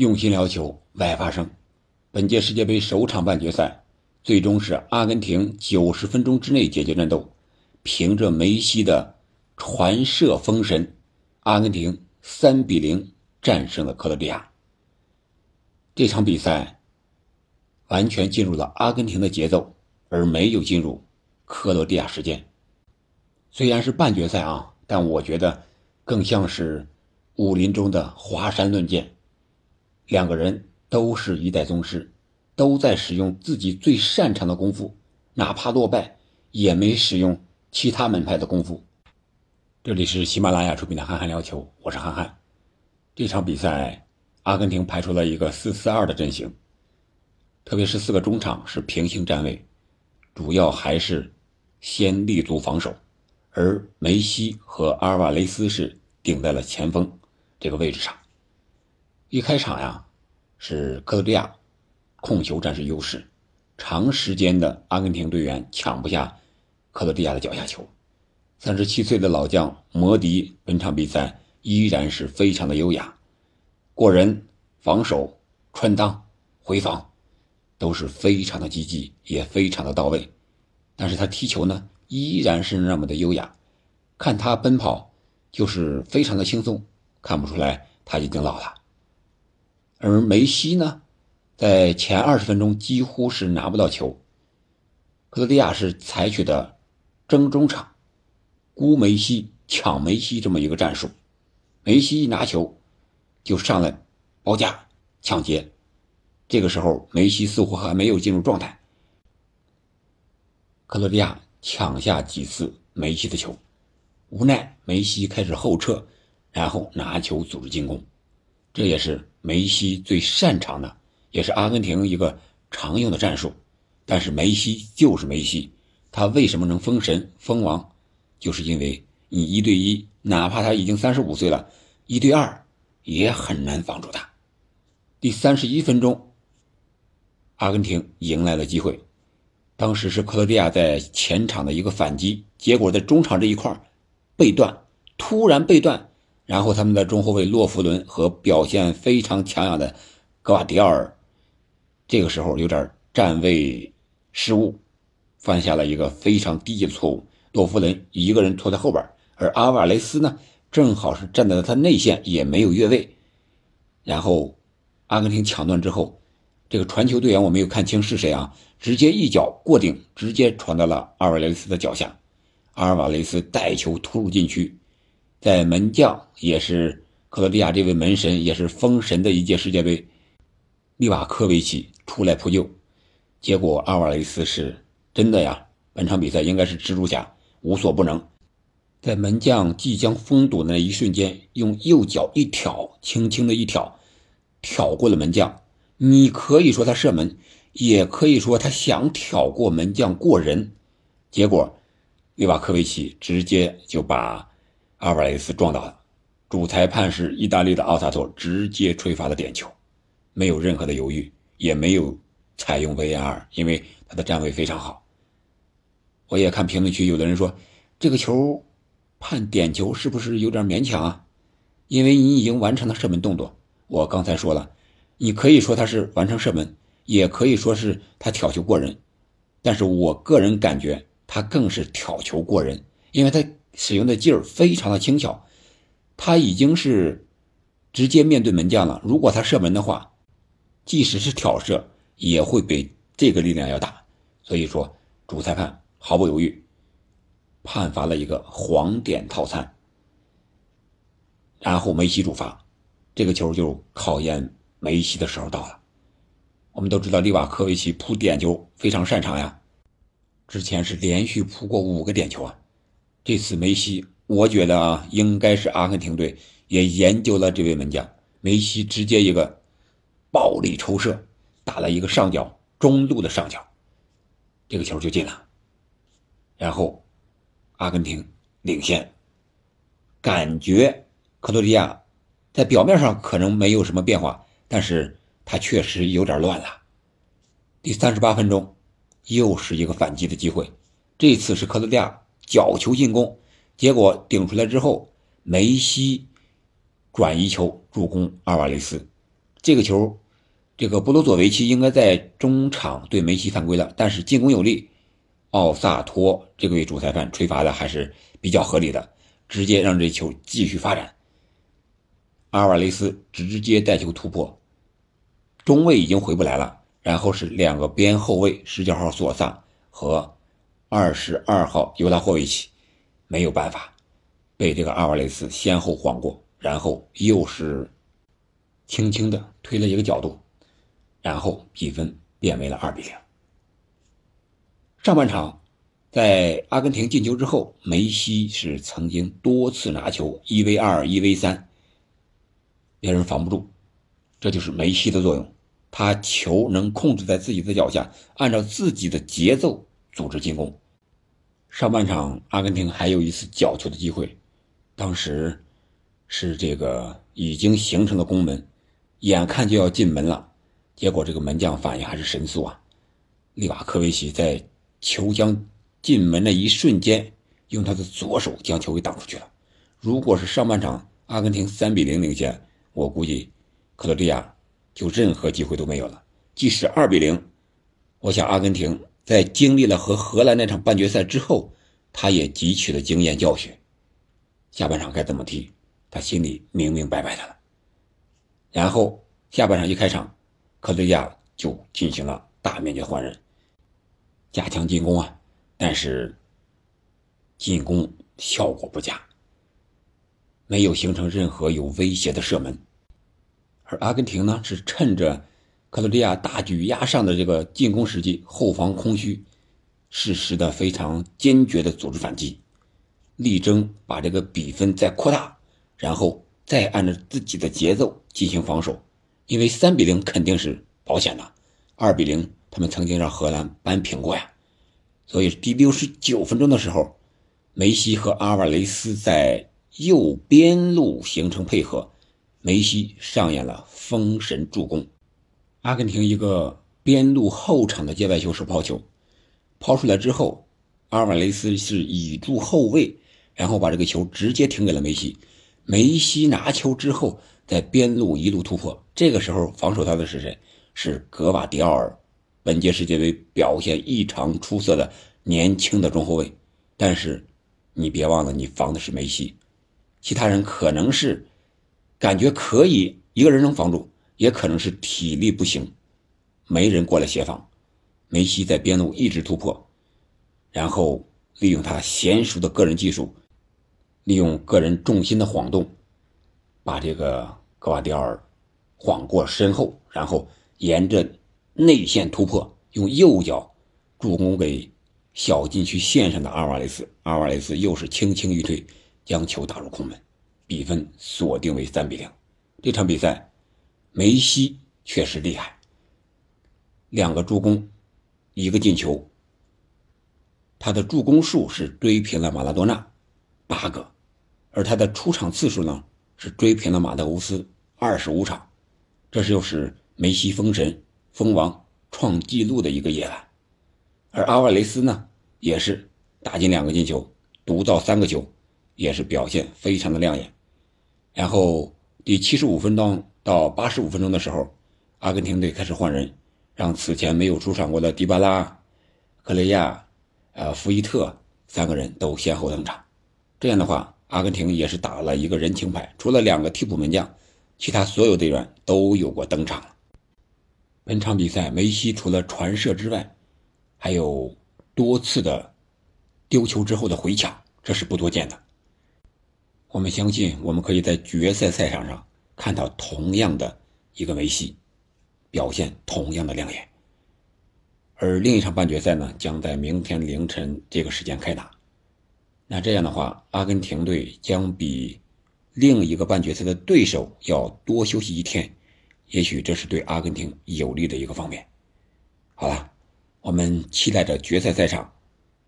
用心聊球，外发声。本届世界杯首场半决赛，最终是阿根廷九十分钟之内解决战斗，凭着梅西的传射封神，阿根廷三比零战胜了克罗地亚。这场比赛完全进入了阿根廷的节奏，而没有进入克罗地亚时间。虽然是半决赛啊，但我觉得更像是武林中的华山论剑。两个人都是一代宗师，都在使用自己最擅长的功夫，哪怕落败也没使用其他门派的功夫。这里是喜马拉雅出品的《憨憨聊球》，我是憨憨。这场比赛，阿根廷排出了一个四四二的阵型，特别是四个中场是平行站位，主要还是先立足防守，而梅西和阿尔瓦雷斯是顶在了前锋这个位置上。一开场呀，是克罗地亚控球占据优势，长时间的阿根廷队员抢不下克罗地亚的脚下球。三十七岁的老将摩迪本场比赛依然是非常的优雅，过人、防守、穿裆、回防都是非常的积极，也非常的到位。但是他踢球呢，依然是那么的优雅，看他奔跑就是非常的轻松，看不出来他已经老了。而梅西呢，在前二十分钟几乎是拿不到球。克罗地亚是采取的争中场、孤梅西、抢梅西这么一个战术。梅西一拿球就上来包夹抢劫，这个时候梅西似乎还没有进入状态。克罗地亚抢下几次梅西的球，无奈梅西开始后撤，然后拿球组织进攻。这也是梅西最擅长的，也是阿根廷一个常用的战术。但是梅西就是梅西，他为什么能封神封王？就是因为你一对一，哪怕他已经三十五岁了，一对二也很难防住他。第三十一分钟，阿根廷迎来了机会，当时是克罗地亚在前场的一个反击，结果在中场这一块被断，突然被断。然后他们的中后卫洛夫伦和表现非常强悍的格瓦迪奥尔，这个时候有点站位失误，犯下了一个非常低级的错误。洛夫伦一个人拖在后边，而阿瓦雷斯呢，正好是站在了他内线，也没有越位。然后阿根廷抢断之后，这个传球队员我没有看清是谁啊，直接一脚过顶，直接传到了阿尔瓦雷斯的脚下，阿尔瓦雷斯带球突入禁区。在门将也是克罗地亚这位门神，也是封神的一届世界杯，利瓦科维奇出来扑救，结果阿瓦雷斯是真的呀！本场比赛应该是蜘蛛侠，无所不能。在门将即将封堵的那一瞬间，用右脚一挑，轻轻的一挑，挑过了门将。你可以说他射门，也可以说他想挑过门将过人。结果，利瓦科维奇直接就把。阿尔瓦雷斯撞倒了，主裁判是意大利的奥萨托，直接吹罚了点球，没有任何的犹豫，也没有采用 VAR，因为他的站位非常好。我也看评论区，有的人说这个球判点球是不是有点勉强啊？因为你已经完成了射门动作。我刚才说了，你可以说他是完成射门，也可以说是他挑球过人，但是我个人感觉他更是挑球过人，因为他。使用的劲儿非常的轻巧，他已经是直接面对门将了。如果他射门的话，即使是挑射，也会比这个力量要大。所以说，主裁判毫不犹豫判罚了一个黄点套餐，然后梅西主罚，这个球就考验梅西的时候到了。我们都知道利瓦科维奇扑点球非常擅长呀，之前是连续扑过五个点球啊。这次梅西，我觉得啊，应该是阿根廷队也研究了这位门将。梅西直接一个暴力抽射，打了一个上角中路的上角，这个球就进了。然后阿根廷领先，感觉克罗地亚在表面上可能没有什么变化，但是他确实有点乱了。第三十八分钟，又是一个反击的机会，这次是克罗地亚。角球进攻，结果顶出来之后，梅西转移球助攻阿尔瓦雷斯，这个球，这个布罗佐维奇应该在中场对梅西犯规了，但是进攻有力，奥萨托这位主裁判吹罚的还是比较合理的，直接让这球继续发展。阿尔瓦雷斯直接带球突破，中卫已经回不来了，然后是两个边后卫十九号索萨和二十二号尤达霍维奇，没有办法，被这个阿瓦雷斯先后晃过，然后又是。轻轻的推了一个角度，然后比分变为了二比零。上半场，在阿根廷进球之后，梅西是曾经多次拿球一 v 二、一 v 三，别人防不住，这就是梅西的作用。他球能控制在自己的脚下，按照自己的节奏组织进攻。上半场，阿根廷还有一次角球的机会，当时是这个已经形成的攻门。眼看就要进门了，结果这个门将反应还是神速啊！利瓦科维奇在球将进门的一瞬间，用他的左手将球给挡出去了。如果是上半场阿根廷三比零领先，我估计克罗地亚就任何机会都没有了。即使二比零，我想阿根廷在经历了和荷兰那场半决赛之后，他也汲取了经验教训，下半场该怎么踢，他心里明明白白的了。然后下半场一开场，克罗地亚就进行了大面积换人，加强进攻啊，但是进攻效果不佳，没有形成任何有威胁的射门。而阿根廷呢，是趁着克罗地亚大举压上的这个进攻时机，后防空虚，适时的非常坚决的组织反击，力争把这个比分再扩大，然后。再按照自己的节奏进行防守，因为三比零肯定是保险的，二比零他们曾经让荷兰扳平过呀。所以第六十九分钟的时候，梅西和阿瓦雷斯在右边路形成配合，梅西上演了封神助攻，阿根廷一个边路后场的界外球手抛球，抛出来之后，阿尔瓦雷斯是倚住后卫，然后把这个球直接停给了梅西。梅西拿球之后，在边路一路突破。这个时候防守他的是谁？是格瓦迪奥尔，本届世界杯表现异常出色的年轻的中后卫。但是，你别忘了，你防的是梅西，其他人可能是感觉可以一个人能防住，也可能是体力不行，没人过来协防。梅西在边路一直突破，然后利用他娴熟的个人技术。利用个人重心的晃动，把这个格瓦迪奥尔晃过身后，然后沿着内线突破，用右脚助攻给小禁区线上的阿尔瓦雷斯。阿尔瓦雷斯又是轻轻一推，将球打入空门，比分锁定为三比零。这场比赛，梅西确实厉害，两个助攻，一个进球，他的助攻数是追平了马拉多纳。八个，而他的出场次数呢是追平了马特乌斯二十五场，这是又是梅西封神封王创纪录的一个夜晚。而阿瓦雷斯呢也是打进两个进球，独到三个球，也是表现非常的亮眼。然后第七十五分钟到八十五分钟的时候，阿根廷队开始换人，让此前没有出场过的迪巴拉、克雷亚、呃福伊特三个人都先后登场。这样的话，阿根廷也是打了一个人情牌，除了两个替补门将，其他所有队员都有过登场。本场比赛，梅西除了传射之外，还有多次的丢球之后的回抢，这是不多见的。我们相信，我们可以在决赛赛场上看到同样的一个梅西，表现同样的亮眼。而另一场半决赛呢，将在明天凌晨这个时间开打。那这样的话，阿根廷队将比另一个半决赛的对手要多休息一天，也许这是对阿根廷有利的一个方面。好了，我们期待着决赛赛场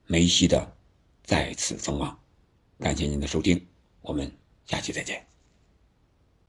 梅西的再次封王。感谢您的收听，我们下期再见。